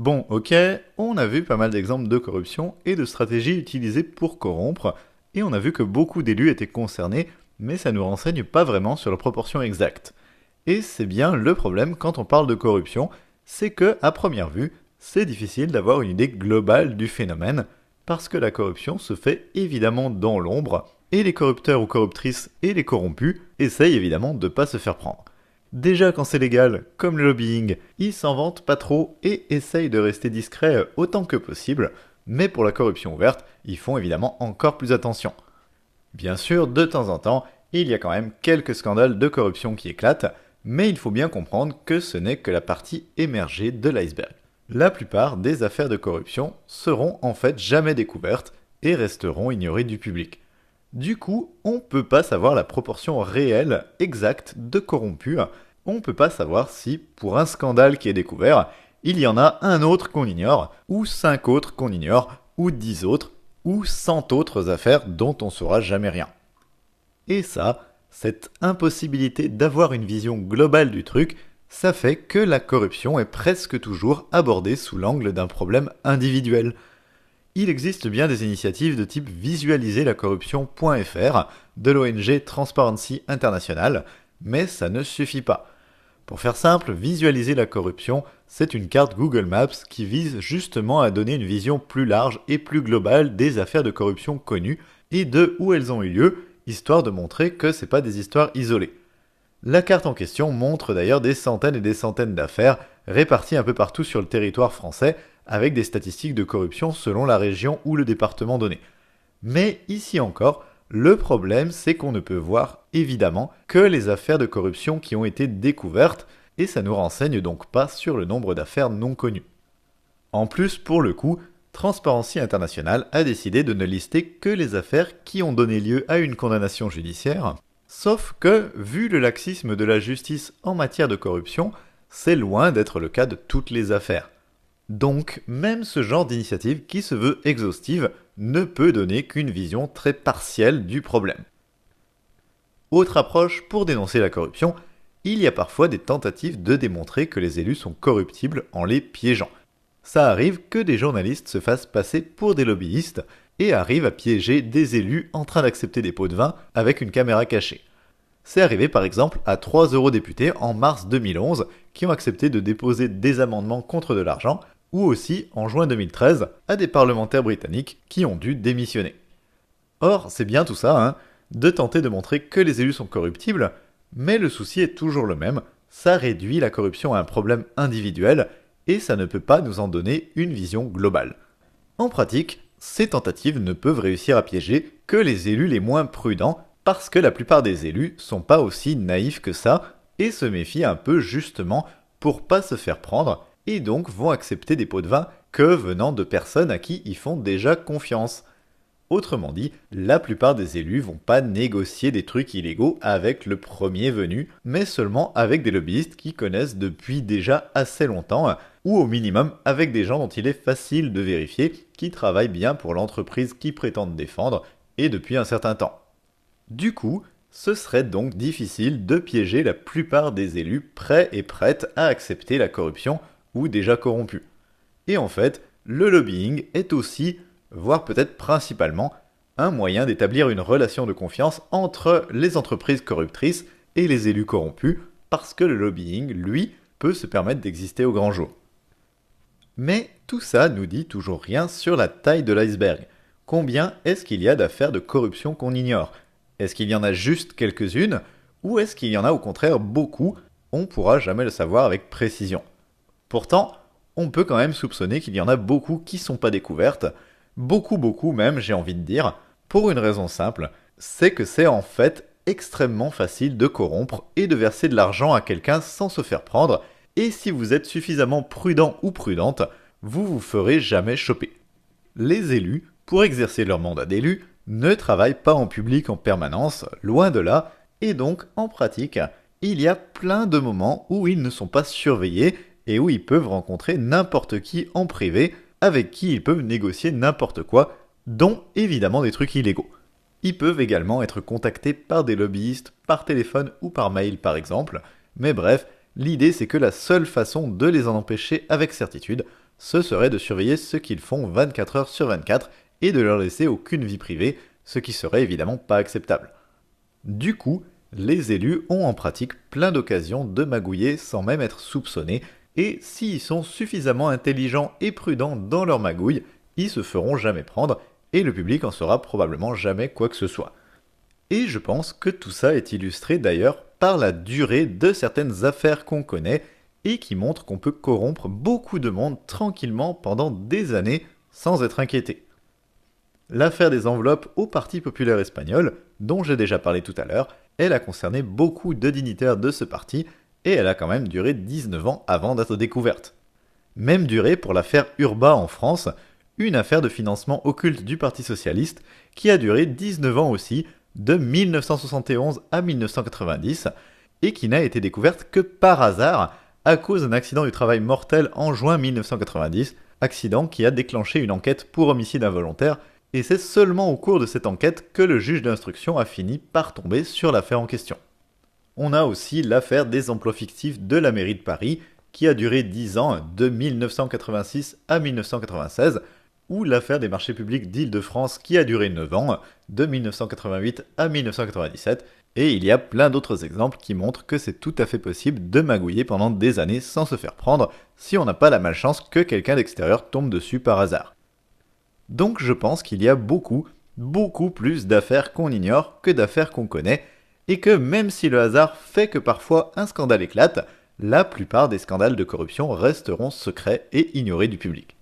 Bon, ok, on a vu pas mal d'exemples de corruption et de stratégies utilisées pour corrompre, et on a vu que beaucoup d'élus étaient concernés, mais ça nous renseigne pas vraiment sur la proportion exacte. Et c'est bien le problème quand on parle de corruption, c'est que, à première vue, c'est difficile d'avoir une idée globale du phénomène, parce que la corruption se fait évidemment dans l'ombre, et les corrupteurs ou corruptrices et les corrompus essayent évidemment de pas se faire prendre. Déjà quand c'est légal, comme le lobbying, ils s'en vantent pas trop et essayent de rester discrets autant que possible, mais pour la corruption ouverte, ils font évidemment encore plus attention. Bien sûr, de temps en temps, il y a quand même quelques scandales de corruption qui éclatent, mais il faut bien comprendre que ce n'est que la partie émergée de l'iceberg. La plupart des affaires de corruption seront en fait jamais découvertes et resteront ignorées du public. Du coup, on ne peut pas savoir la proportion réelle, exacte de corrompus. On ne peut pas savoir si, pour un scandale qui est découvert, il y en a un autre qu'on ignore, ou cinq autres qu'on ignore, ou dix autres, ou cent autres affaires dont on saura jamais rien. Et ça, cette impossibilité d'avoir une vision globale du truc, ça fait que la corruption est presque toujours abordée sous l'angle d'un problème individuel il existe bien des initiatives de type visualiser la corruption.fr de l'ONG Transparency International, mais ça ne suffit pas. Pour faire simple, visualiser la corruption, c'est une carte Google Maps qui vise justement à donner une vision plus large et plus globale des affaires de corruption connues et de où elles ont eu lieu, histoire de montrer que c'est pas des histoires isolées. La carte en question montre d'ailleurs des centaines et des centaines d'affaires réparties un peu partout sur le territoire français avec des statistiques de corruption selon la région ou le département donné. Mais ici encore, le problème c'est qu'on ne peut voir évidemment que les affaires de corruption qui ont été découvertes et ça nous renseigne donc pas sur le nombre d'affaires non connues. En plus, pour le coup, Transparency International a décidé de ne lister que les affaires qui ont donné lieu à une condamnation judiciaire, sauf que, vu le laxisme de la justice en matière de corruption, c'est loin d'être le cas de toutes les affaires. Donc, même ce genre d'initiative qui se veut exhaustive ne peut donner qu'une vision très partielle du problème. Autre approche pour dénoncer la corruption, il y a parfois des tentatives de démontrer que les élus sont corruptibles en les piégeant. Ça arrive que des journalistes se fassent passer pour des lobbyistes et arrivent à piéger des élus en train d'accepter des pots de vin avec une caméra cachée. C'est arrivé par exemple à trois eurodéputés en mars 2011 qui ont accepté de déposer des amendements contre de l'argent ou aussi en juin 2013 à des parlementaires britanniques qui ont dû démissionner. Or, c'est bien tout ça, hein, de tenter de montrer que les élus sont corruptibles, mais le souci est toujours le même, ça réduit la corruption à un problème individuel, et ça ne peut pas nous en donner une vision globale. En pratique, ces tentatives ne peuvent réussir à piéger que les élus les moins prudents, parce que la plupart des élus sont pas aussi naïfs que ça, et se méfient un peu justement pour pas se faire prendre, et donc vont accepter des pots de vin que venant de personnes à qui ils font déjà confiance. Autrement dit, la plupart des élus vont pas négocier des trucs illégaux avec le premier venu, mais seulement avec des lobbyistes qui connaissent depuis déjà assez longtemps, ou au minimum avec des gens dont il est facile de vérifier qui travaillent bien pour l'entreprise qu'ils prétendent défendre, et depuis un certain temps. Du coup, ce serait donc difficile de piéger la plupart des élus prêts et prêtes à accepter la corruption ou déjà corrompus. Et en fait, le lobbying est aussi, voire peut-être principalement, un moyen d'établir une relation de confiance entre les entreprises corruptrices et les élus corrompus, parce que le lobbying, lui, peut se permettre d'exister au grand jour. Mais tout ça nous dit toujours rien sur la taille de l'iceberg. Combien est-ce qu'il y a d'affaires de corruption qu'on ignore? Est-ce qu'il y en a juste quelques-unes? Ou est-ce qu'il y en a au contraire beaucoup? On pourra jamais le savoir avec précision. Pourtant, on peut quand même soupçonner qu'il y en a beaucoup qui sont pas découvertes, beaucoup beaucoup même j'ai envie de dire, pour une raison simple, c'est que c'est en fait extrêmement facile de corrompre et de verser de l'argent à quelqu'un sans se faire prendre, et si vous êtes suffisamment prudent ou prudente, vous vous ferez jamais choper. Les élus, pour exercer leur mandat d'élu, ne travaillent pas en public en permanence, loin de là, et donc en pratique, il y a plein de moments où ils ne sont pas surveillés et où ils peuvent rencontrer n'importe qui en privé, avec qui ils peuvent négocier n'importe quoi, dont évidemment des trucs illégaux. Ils peuvent également être contactés par des lobbyistes par téléphone ou par mail par exemple, mais bref, L'idée c'est que la seule façon de les en empêcher avec certitude, ce serait de surveiller ce qu'ils font 24 heures sur 24 et de leur laisser aucune vie privée, ce qui serait évidemment pas acceptable. Du coup, les élus ont en pratique plein d'occasions de magouiller sans même être soupçonnés, et s'ils sont suffisamment intelligents et prudents dans leur magouille, ils se feront jamais prendre, et le public en saura probablement jamais quoi que ce soit. Et je pense que tout ça est illustré d'ailleurs par la durée de certaines affaires qu'on connaît, et qui montrent qu'on peut corrompre beaucoup de monde tranquillement pendant des années sans être inquiété. L'affaire des enveloppes au Parti populaire espagnol, dont j'ai déjà parlé tout à l'heure, elle a concerné beaucoup de dignitaires de ce parti, et elle a quand même duré 19 ans avant d'être découverte. Même durée pour l'affaire Urba en France, une affaire de financement occulte du Parti socialiste, qui a duré 19 ans aussi, de 1971 à 1990, et qui n'a été découverte que par hasard, à cause d'un accident du travail mortel en juin 1990, accident qui a déclenché une enquête pour homicide involontaire et c'est seulement au cours de cette enquête que le juge d'instruction a fini par tomber sur l'affaire en question. On a aussi l'affaire des emplois fictifs de la mairie de Paris, qui a duré 10 ans, de 1986 à 1996, ou l'affaire des marchés publics d'Île-de-France qui a duré 9 ans, de 1988 à 1997, et il y a plein d'autres exemples qui montrent que c'est tout à fait possible de magouiller pendant des années sans se faire prendre si on n'a pas la malchance que quelqu'un d'extérieur tombe dessus par hasard. Donc je pense qu'il y a beaucoup, beaucoup plus d'affaires qu'on ignore que d'affaires qu'on connaît, et que même si le hasard fait que parfois un scandale éclate, la plupart des scandales de corruption resteront secrets et ignorés du public.